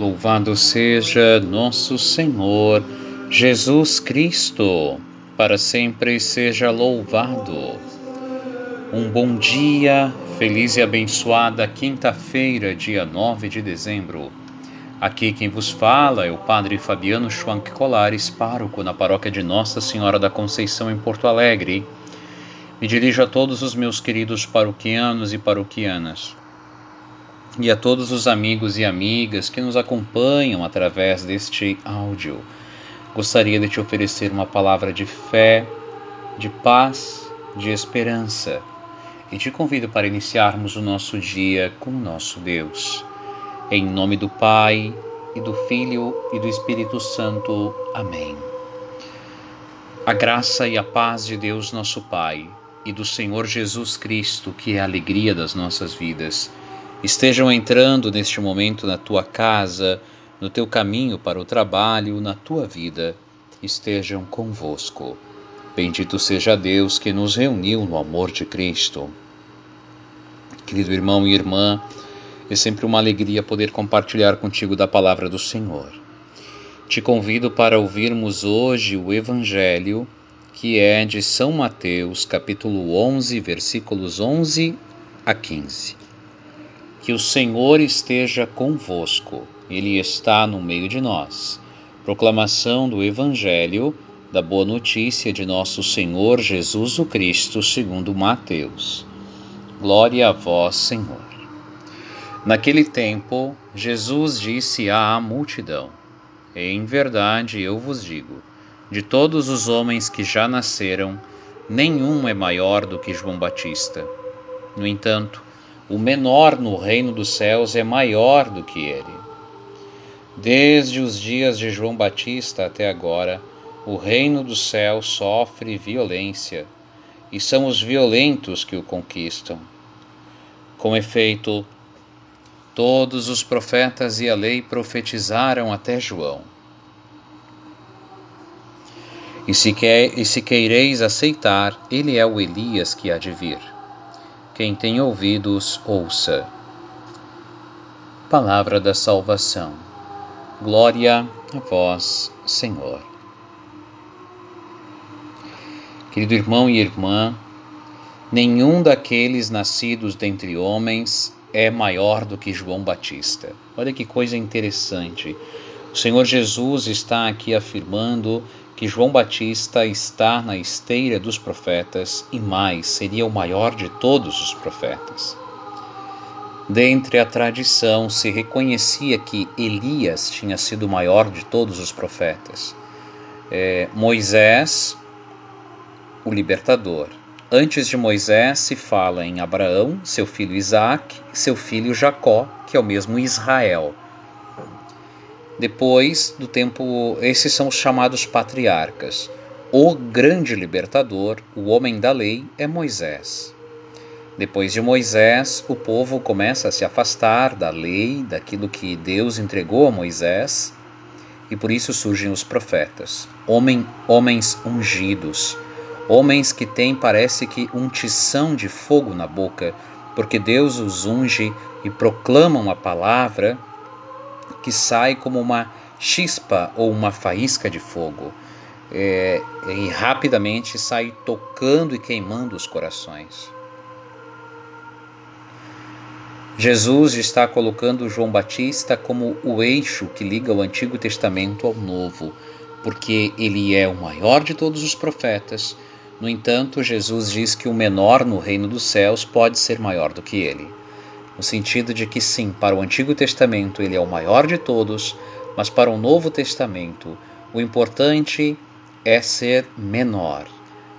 Louvado seja nosso Senhor Jesus Cristo, para sempre seja louvado. Um bom dia, feliz e abençoada quinta-feira, dia 9 de dezembro. Aqui quem vos fala é o Padre Fabiano Schwank Colares, pároco na paróquia de Nossa Senhora da Conceição em Porto Alegre. Me dirijo a todos os meus queridos paroquianos e paroquianas e a todos os amigos e amigas que nos acompanham através deste áudio. Gostaria de te oferecer uma palavra de fé, de paz, de esperança e te convido para iniciarmos o nosso dia com o nosso Deus. Em nome do Pai, e do Filho e do Espírito Santo. Amém. A graça e a paz de Deus, nosso Pai, e do Senhor Jesus Cristo, que é a alegria das nossas vidas, estejam entrando neste momento na tua casa, no teu caminho para o trabalho, na tua vida, estejam convosco. Bendito seja Deus que nos reuniu no amor de Cristo. Querido irmão e irmã, é sempre uma alegria poder compartilhar contigo da palavra do Senhor. Te convido para ouvirmos hoje o Evangelho, que é de São Mateus, capítulo 11, versículos 11 a 15. Que o Senhor esteja convosco, Ele está no meio de nós. Proclamação do Evangelho da Boa Notícia de Nosso Senhor Jesus o Cristo, segundo Mateus. Glória a vós, Senhor. Naquele tempo, Jesus disse à multidão: Em verdade eu vos digo, de todos os homens que já nasceram, nenhum é maior do que João Batista. No entanto, o menor no reino dos céus é maior do que ele. Desde os dias de João Batista até agora, o reino dos céus sofre violência, e são os violentos que o conquistam. Com efeito, todos os profetas e a lei profetizaram até João. E se, quer, e se queireis aceitar, ele é o Elias que há de vir. Quem tem ouvidos, ouça. Palavra da salvação. Glória a vós, Senhor. Querido irmão e irmã, nenhum daqueles nascidos dentre homens é maior do que João Batista. Olha que coisa interessante. O Senhor Jesus está aqui afirmando que João Batista está na esteira dos profetas e mais, seria o maior de todos os profetas. Dentre a tradição se reconhecia que Elias tinha sido o maior de todos os profetas. É, Moisés, o libertador. Antes de Moisés se fala em Abraão, seu filho Isaac, seu filho Jacó, que é o mesmo Israel. Depois do tempo, esses são os chamados patriarcas. O grande libertador, o homem da lei, é Moisés. Depois de Moisés, o povo começa a se afastar da lei, daquilo que Deus entregou a Moisés, e por isso surgem os profetas, homens ungidos, homens que têm, parece que, um tição de fogo na boca, porque Deus os unge e proclamam a palavra que sai como uma chispa ou uma faísca de fogo é, e rapidamente sai tocando e queimando os corações. Jesus está colocando João Batista como o eixo que liga o Antigo Testamento ao Novo, porque ele é o maior de todos os profetas. No entanto, Jesus diz que o menor no reino dos céus pode ser maior do que ele no sentido de que sim, para o Antigo Testamento ele é o maior de todos, mas para o Novo Testamento o importante é ser menor,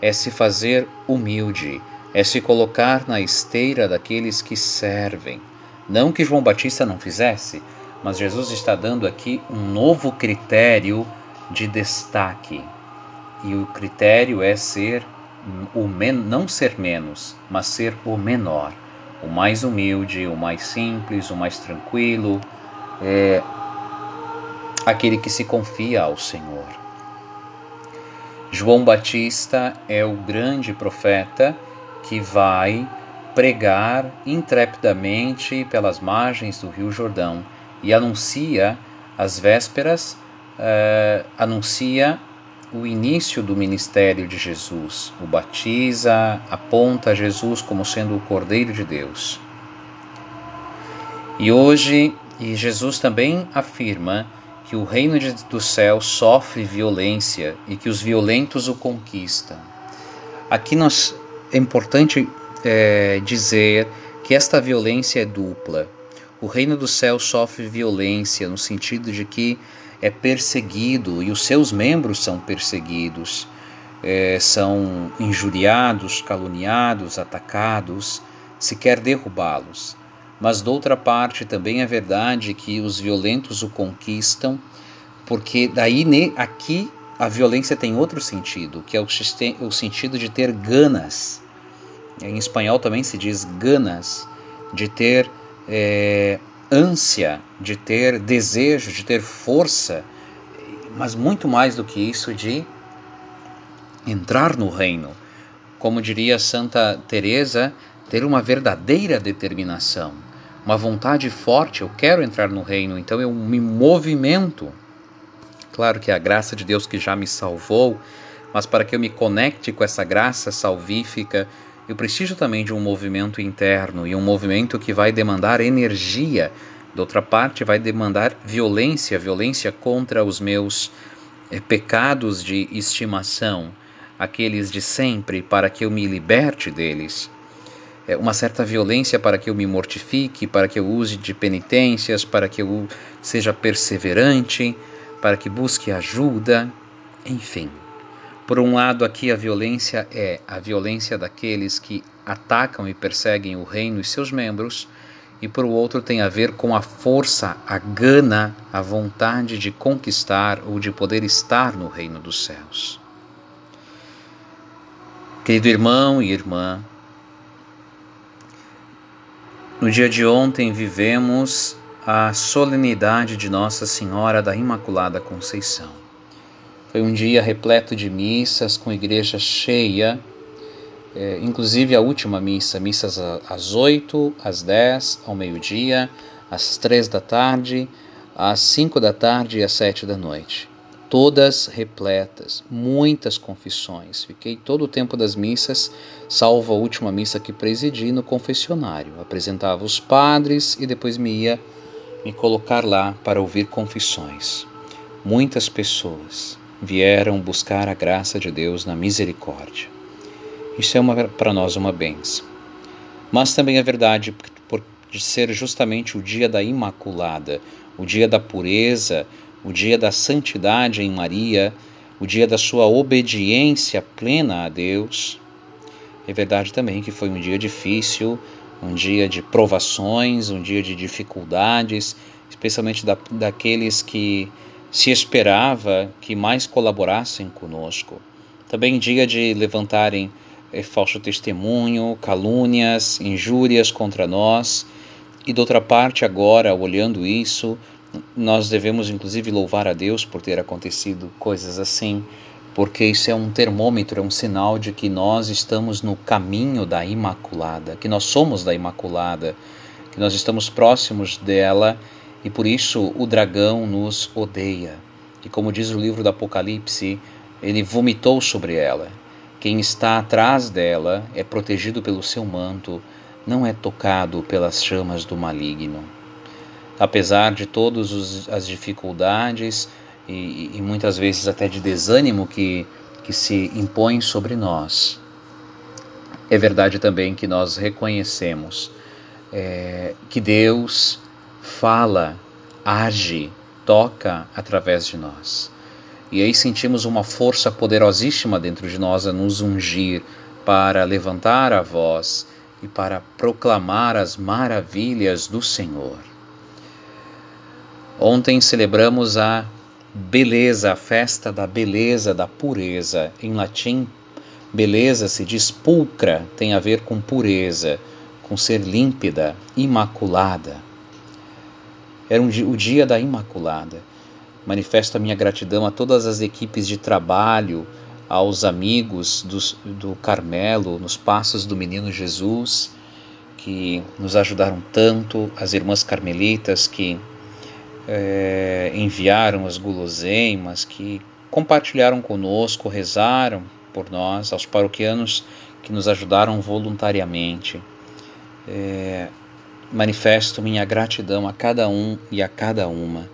é se fazer humilde, é se colocar na esteira daqueles que servem. Não que João Batista não fizesse, mas Jesus está dando aqui um novo critério de destaque. E o critério é ser o men não ser menos, mas ser o menor o mais humilde, o mais simples, o mais tranquilo, é aquele que se confia ao Senhor. João Batista é o grande profeta que vai pregar intrepidamente pelas margens do Rio Jordão e anuncia as vésperas, uh, anuncia o início do ministério de Jesus, o batiza, aponta Jesus como sendo o Cordeiro de Deus. E hoje, e Jesus também afirma que o reino de, do céu sofre violência e que os violentos o conquistam. Aqui nós, é importante é, dizer que esta violência é dupla. O reino do céu sofre violência no sentido de que é perseguido e os seus membros são perseguidos, é, são injuriados, caluniados, atacados, se quer derrubá-los. Mas, de outra parte, também é verdade que os violentos o conquistam, porque daí aqui a violência tem outro sentido, que é o, o sentido de ter ganas. Em espanhol também se diz ganas, de ter é, ânsia, de ter desejo, de ter força, mas muito mais do que isso, de entrar no reino. Como diria Santa Teresa, ter uma verdadeira determinação, uma vontade forte, eu quero entrar no reino, então eu me movimento. Claro que é a graça de Deus que já me salvou, mas para que eu me conecte com essa graça salvífica, eu preciso também de um movimento interno e um movimento que vai demandar energia. De outra parte, vai demandar violência violência contra os meus é, pecados de estimação, aqueles de sempre, para que eu me liberte deles. É uma certa violência para que eu me mortifique, para que eu use de penitências, para que eu seja perseverante, para que busque ajuda, enfim. Por um lado, aqui a violência é a violência daqueles que atacam e perseguem o reino e seus membros, e por outro tem a ver com a força, a gana, a vontade de conquistar ou de poder estar no reino dos céus. Querido irmão e irmã, no dia de ontem vivemos a solenidade de Nossa Senhora da Imaculada Conceição. Foi um dia repleto de missas, com igreja cheia, é, inclusive a última missa, missas às 8, às 10, ao meio-dia, às 3 da tarde, às 5 da tarde e às 7 da noite. Todas repletas, muitas confissões. Fiquei todo o tempo das missas, salvo a última missa que presidi no confessionário. Apresentava os padres e depois me ia me colocar lá para ouvir confissões. Muitas pessoas, vieram buscar a graça de Deus na misericórdia. Isso é para nós uma benção. Mas também é verdade por, ser justamente o dia da Imaculada, o dia da pureza, o dia da santidade em Maria, o dia da sua obediência plena a Deus. É verdade também que foi um dia difícil, um dia de provações, um dia de dificuldades, especialmente da, daqueles que se esperava que mais colaborassem conosco. Também dia de levantarem é, falso testemunho, calúnias, injúrias contra nós. E de outra parte, agora, olhando isso, nós devemos inclusive louvar a Deus por ter acontecido coisas assim, porque isso é um termômetro, é um sinal de que nós estamos no caminho da Imaculada, que nós somos da Imaculada, que nós estamos próximos dela e por isso o dragão nos odeia. E como diz o livro do Apocalipse, ele vomitou sobre ela. Quem está atrás dela é protegido pelo seu manto, não é tocado pelas chamas do maligno. Apesar de todas as dificuldades e, e, muitas vezes até de desânimo que, que se impõem sobre nós, é verdade também que nós reconhecemos é, que Deus fala, age, toca através de nós. E aí sentimos uma força poderosíssima dentro de nós a nos ungir para levantar a voz e para proclamar as maravilhas do Senhor. Ontem celebramos a beleza, a festa da beleza, da pureza. Em latim, beleza se diz pulcra, tem a ver com pureza, com ser límpida, imaculada. Era um, o dia da Imaculada. Manifesto a minha gratidão a todas as equipes de trabalho, aos amigos do Carmelo, nos passos do Menino Jesus, que nos ajudaram tanto, as irmãs carmelitas que é, enviaram as guloseimas, que compartilharam conosco, rezaram por nós, aos paroquianos que nos ajudaram voluntariamente. É, manifesto minha gratidão a cada um e a cada uma,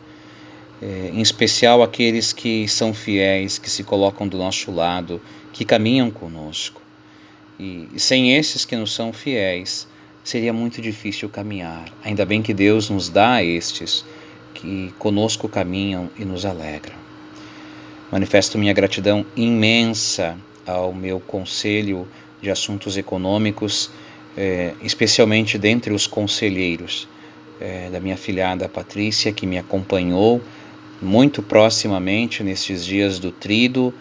é, em especial aqueles que são fiéis, que se colocam do nosso lado, que caminham conosco. E, e sem esses que nos são fiéis, seria muito difícil caminhar. Ainda bem que Deus nos dá estes que conosco caminham e nos alegram. Manifesto minha gratidão imensa ao meu conselho de assuntos econômicos, eh, especialmente dentre os conselheiros eh, da minha filhada Patrícia, que me acompanhou muito proximamente nestes dias do trido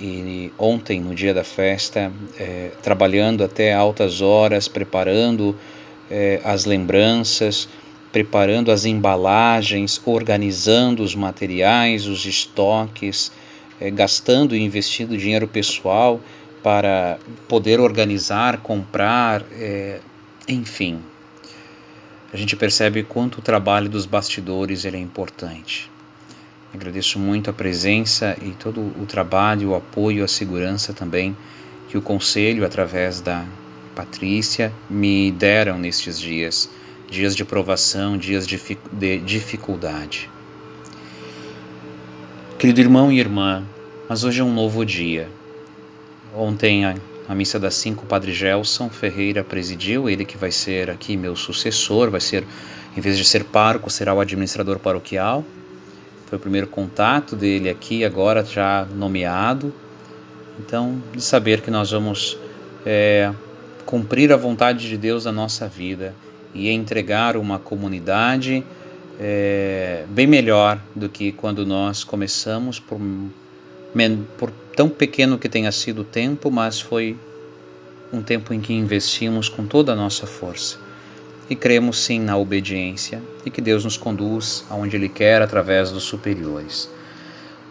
e ontem, no dia da festa, eh, trabalhando até altas horas, preparando as lembranças preparando as embalagens, organizando os materiais, os estoques, é, gastando e investindo dinheiro pessoal para poder organizar, comprar, é, enfim. A gente percebe quanto o trabalho dos bastidores ele é importante. Agradeço muito a presença e todo o trabalho, o apoio, a segurança também que o Conselho, através da Patrícia, me deram nestes dias dias de provação, dias de dificuldade. Querido irmão e irmã, mas hoje é um novo dia. Ontem, a, a missa das cinco, o Padre Gelson Ferreira presidiu, ele que vai ser aqui meu sucessor, vai ser, em vez de ser pároco, será o administrador paroquial. Foi o primeiro contato dele aqui, agora já nomeado. Então, de saber que nós vamos é, cumprir a vontade de Deus na nossa vida e entregar uma comunidade é, bem melhor do que quando nós começamos, por, por tão pequeno que tenha sido o tempo, mas foi um tempo em que investimos com toda a nossa força. E cremos sim na obediência e que Deus nos conduz aonde Ele quer através dos superiores.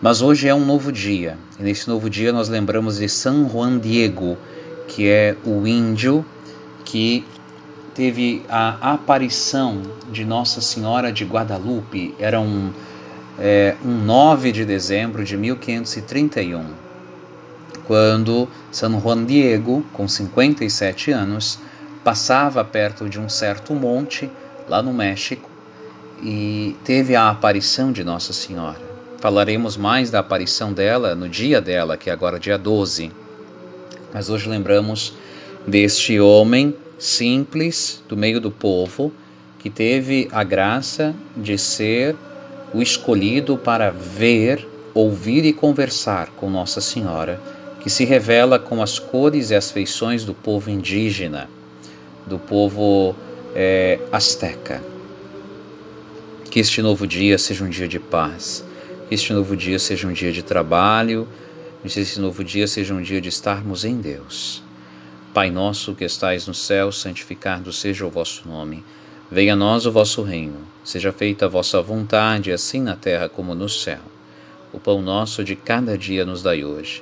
Mas hoje é um novo dia, e nesse novo dia nós lembramos de San Juan Diego, que é o índio que teve a aparição de Nossa Senhora de Guadalupe, era um, é, um 9 de dezembro de 1531, quando San Juan Diego, com 57 anos, passava perto de um certo monte lá no México e teve a aparição de Nossa Senhora. Falaremos mais da aparição dela no dia dela, que é agora dia 12. Mas hoje lembramos deste homem simples do meio do povo que teve a graça de ser o escolhido para ver, ouvir e conversar com Nossa Senhora, que se revela com as cores e as feições do povo indígena, do povo é, asteca. Que este novo dia seja um dia de paz, que este novo dia seja um dia de trabalho, que este novo dia seja um dia de estarmos em Deus. Pai nosso que estais no céu, santificado seja o vosso nome. Venha a nós o vosso reino. Seja feita a vossa vontade, assim na terra como no céu. O pão nosso de cada dia nos dai hoje.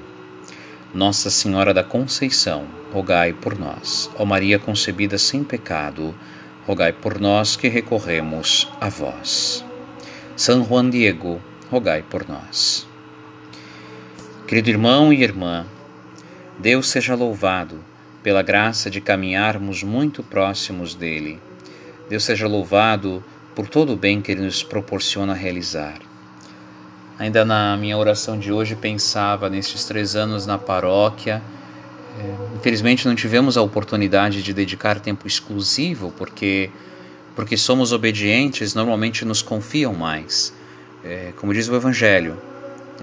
Nossa Senhora da Conceição, rogai por nós. Ó Maria concebida sem pecado, rogai por nós que recorremos a vós. São Juan Diego, rogai por nós. Querido irmão e irmã, Deus seja louvado pela graça de caminharmos muito próximos dele. Deus seja louvado por todo o bem que ele nos proporciona realizar. Ainda na minha oração de hoje pensava nestes três anos na paróquia. É, infelizmente não tivemos a oportunidade de dedicar tempo exclusivo porque porque somos obedientes normalmente nos confiam mais. É, como diz o Evangelho,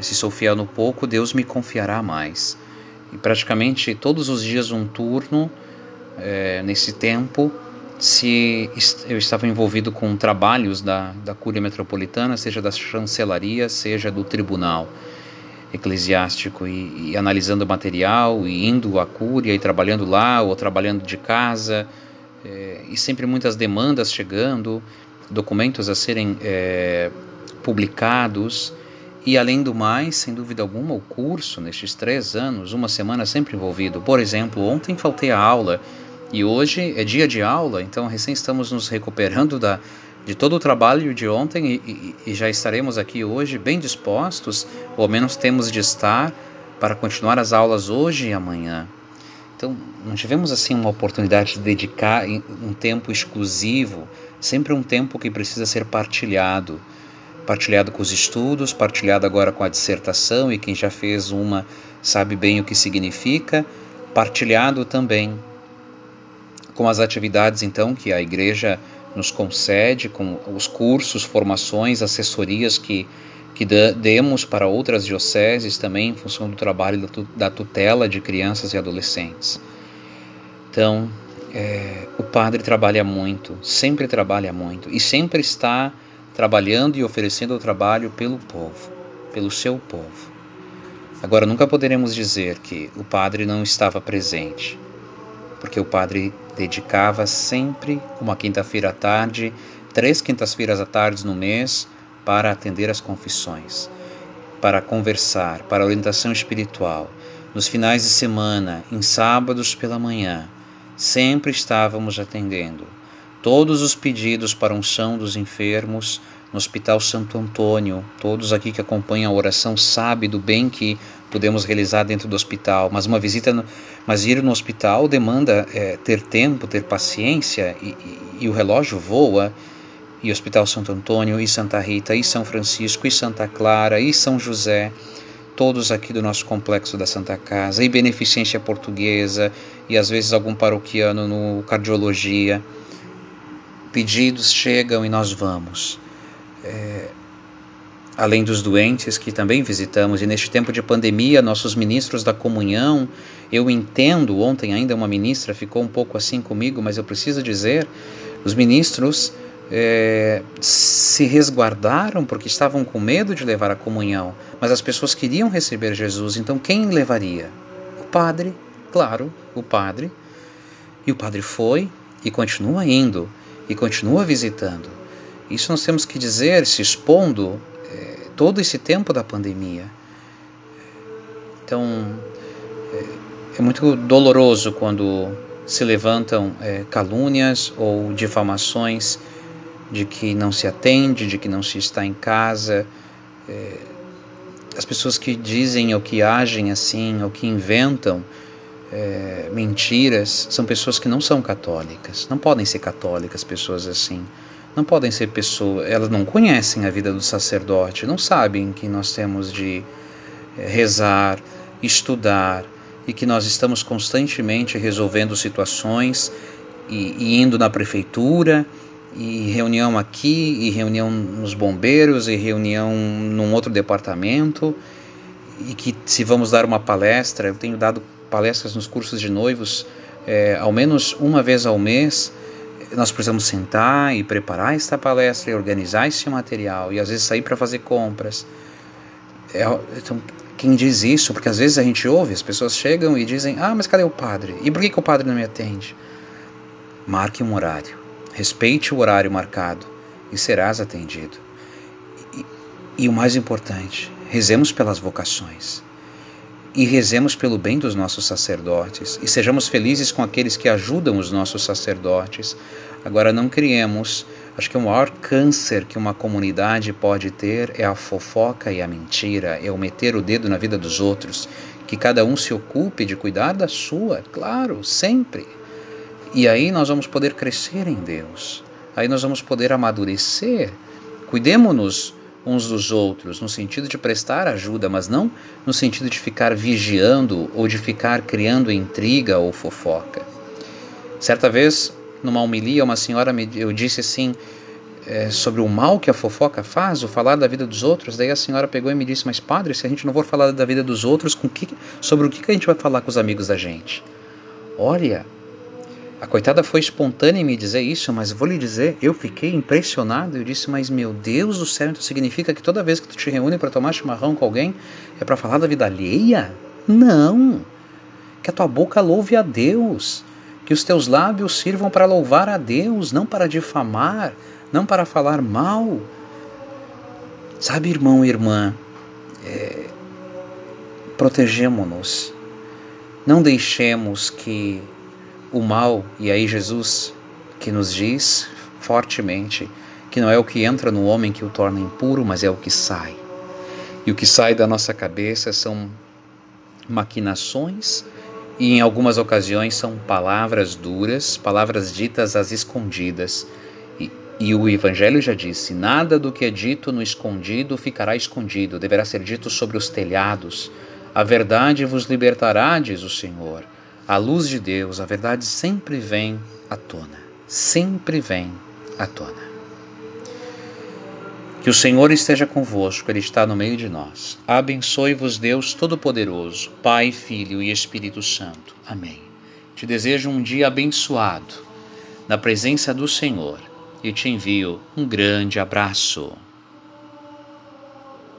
se sou fiel no pouco, Deus me confiará mais e praticamente todos os dias um turno é, nesse tempo se eu estava envolvido com trabalhos da, da Cúria Metropolitana, seja da chancelaria, seja do tribunal eclesiástico, e, e analisando o material, e indo à Cúria e trabalhando lá, ou trabalhando de casa, é, e sempre muitas demandas chegando, documentos a serem é, publicados, e além do mais, sem dúvida alguma, o curso, nestes três anos, uma semana sempre envolvido. Por exemplo, ontem faltei a aula e hoje é dia de aula, então recém estamos nos recuperando da, de todo o trabalho de ontem e, e, e já estaremos aqui hoje bem dispostos, ou ao menos temos de estar, para continuar as aulas hoje e amanhã. Então, não tivemos assim uma oportunidade de dedicar um tempo exclusivo, sempre um tempo que precisa ser partilhado. Partilhado com os estudos, partilhado agora com a dissertação, e quem já fez uma sabe bem o que significa, partilhado também com as atividades então que a igreja nos concede, com os cursos, formações, assessorias que, que demos para outras dioceses também em função do trabalho da tutela de crianças e adolescentes. Então, é, o padre trabalha muito, sempre trabalha muito e sempre está trabalhando e oferecendo o trabalho pelo povo, pelo seu povo. Agora, nunca poderemos dizer que o padre não estava presente porque o padre dedicava sempre uma quinta-feira à tarde, três quintas-feiras à tarde no mês, para atender as confissões, para conversar, para orientação espiritual. Nos finais de semana, em sábados pela manhã, sempre estávamos atendendo. Todos os pedidos para unção dos enfermos, no Hospital Santo Antônio. Todos aqui que acompanham a oração sabem do bem que podemos realizar dentro do hospital, mas uma visita, no, mas ir no hospital demanda é, ter tempo, ter paciência e, e, e o relógio voa. E Hospital Santo Antônio, e Santa Rita, e São Francisco, e Santa Clara, e São José, todos aqui do nosso complexo da Santa Casa, e Beneficência Portuguesa, e às vezes algum paroquiano no Cardiologia. Pedidos chegam e nós vamos é, além dos doentes que também visitamos, e neste tempo de pandemia, nossos ministros da comunhão, eu entendo, ontem ainda uma ministra ficou um pouco assim comigo, mas eu preciso dizer, os ministros é, se resguardaram porque estavam com medo de levar a comunhão, mas as pessoas queriam receber Jesus, então quem levaria? O padre, claro, o padre. E o padre foi e continua indo e continua visitando. Isso nós temos que dizer, se expondo é, todo esse tempo da pandemia. Então, é, é muito doloroso quando se levantam é, calúnias ou difamações de que não se atende, de que não se está em casa. As pessoas que dizem ou que agem assim, ou que inventam mentiras, são pessoas que não são católicas. Não podem ser católicas pessoas assim não podem ser pessoas, elas não conhecem a vida do sacerdote, não sabem que nós temos de eh, rezar, estudar e que nós estamos constantemente resolvendo situações e, e indo na prefeitura e reunião aqui e reunião nos bombeiros e reunião num outro departamento e que se vamos dar uma palestra, eu tenho dado palestras nos cursos de noivos é, ao menos uma vez ao mês nós precisamos sentar e preparar esta palestra e organizar esse material e às vezes sair para fazer compras. É, então, quem diz isso, porque às vezes a gente ouve, as pessoas chegam e dizem: Ah, mas cadê o padre? E por que, que o padre não me atende? Marque um horário, respeite o horário marcado e serás atendido. E, e o mais importante, rezemos pelas vocações e rezemos pelo bem dos nossos sacerdotes e sejamos felizes com aqueles que ajudam os nossos sacerdotes. Agora, não criemos, acho que o maior câncer que uma comunidade pode ter é a fofoca e a mentira, é o meter o dedo na vida dos outros. Que cada um se ocupe de cuidar da sua, claro, sempre. E aí nós vamos poder crescer em Deus, aí nós vamos poder amadurecer. Cuidemos-nos uns dos outros, no sentido de prestar ajuda, mas não no sentido de ficar vigiando ou de ficar criando intriga ou fofoca. Certa vez, numa homilia, uma senhora me, eu disse assim é, sobre o mal que a fofoca faz, o falar da vida dos outros. Daí a senhora pegou e me disse: Mas padre, se a gente não for falar da vida dos outros, com que, sobre o que, que a gente vai falar com os amigos da gente? Olha, A coitada foi espontânea em me dizer isso, mas vou lhe dizer, eu fiquei impressionado. Eu disse, mas meu Deus do céu, então significa que toda vez que tu te reúne para tomar chimarrão com alguém é para falar da vida alheia? Não! Que a tua boca louve a Deus, que os teus lábios sirvam para louvar a Deus, não para difamar, não para falar mal. Sabe, irmão e irmã, é, protegemo-nos. Não deixemos que o mal, e aí Jesus que nos diz fortemente que não é o que entra no homem que o torna impuro, mas é o que sai. E o que sai da nossa cabeça são maquinações e em algumas ocasiões são palavras duras, palavras ditas às escondidas. E, e, o Evangelho já disse: nada do que é dito no escondido ficará escondido, deverá ser dito sobre os telhados. A verdade vos libertará, diz o Senhor. A luz de Deus, a verdade sempre vem à tona, sempre vem à tona. Que o Senhor esteja convosco, Ele está no meio de nós. Abençoe-vos, Deus Todo-Poderoso, Pai, Filho e Espírito Santo. Amém. Te desejo um dia abençoado, na presença do Senhor, e te envio um grande abraço.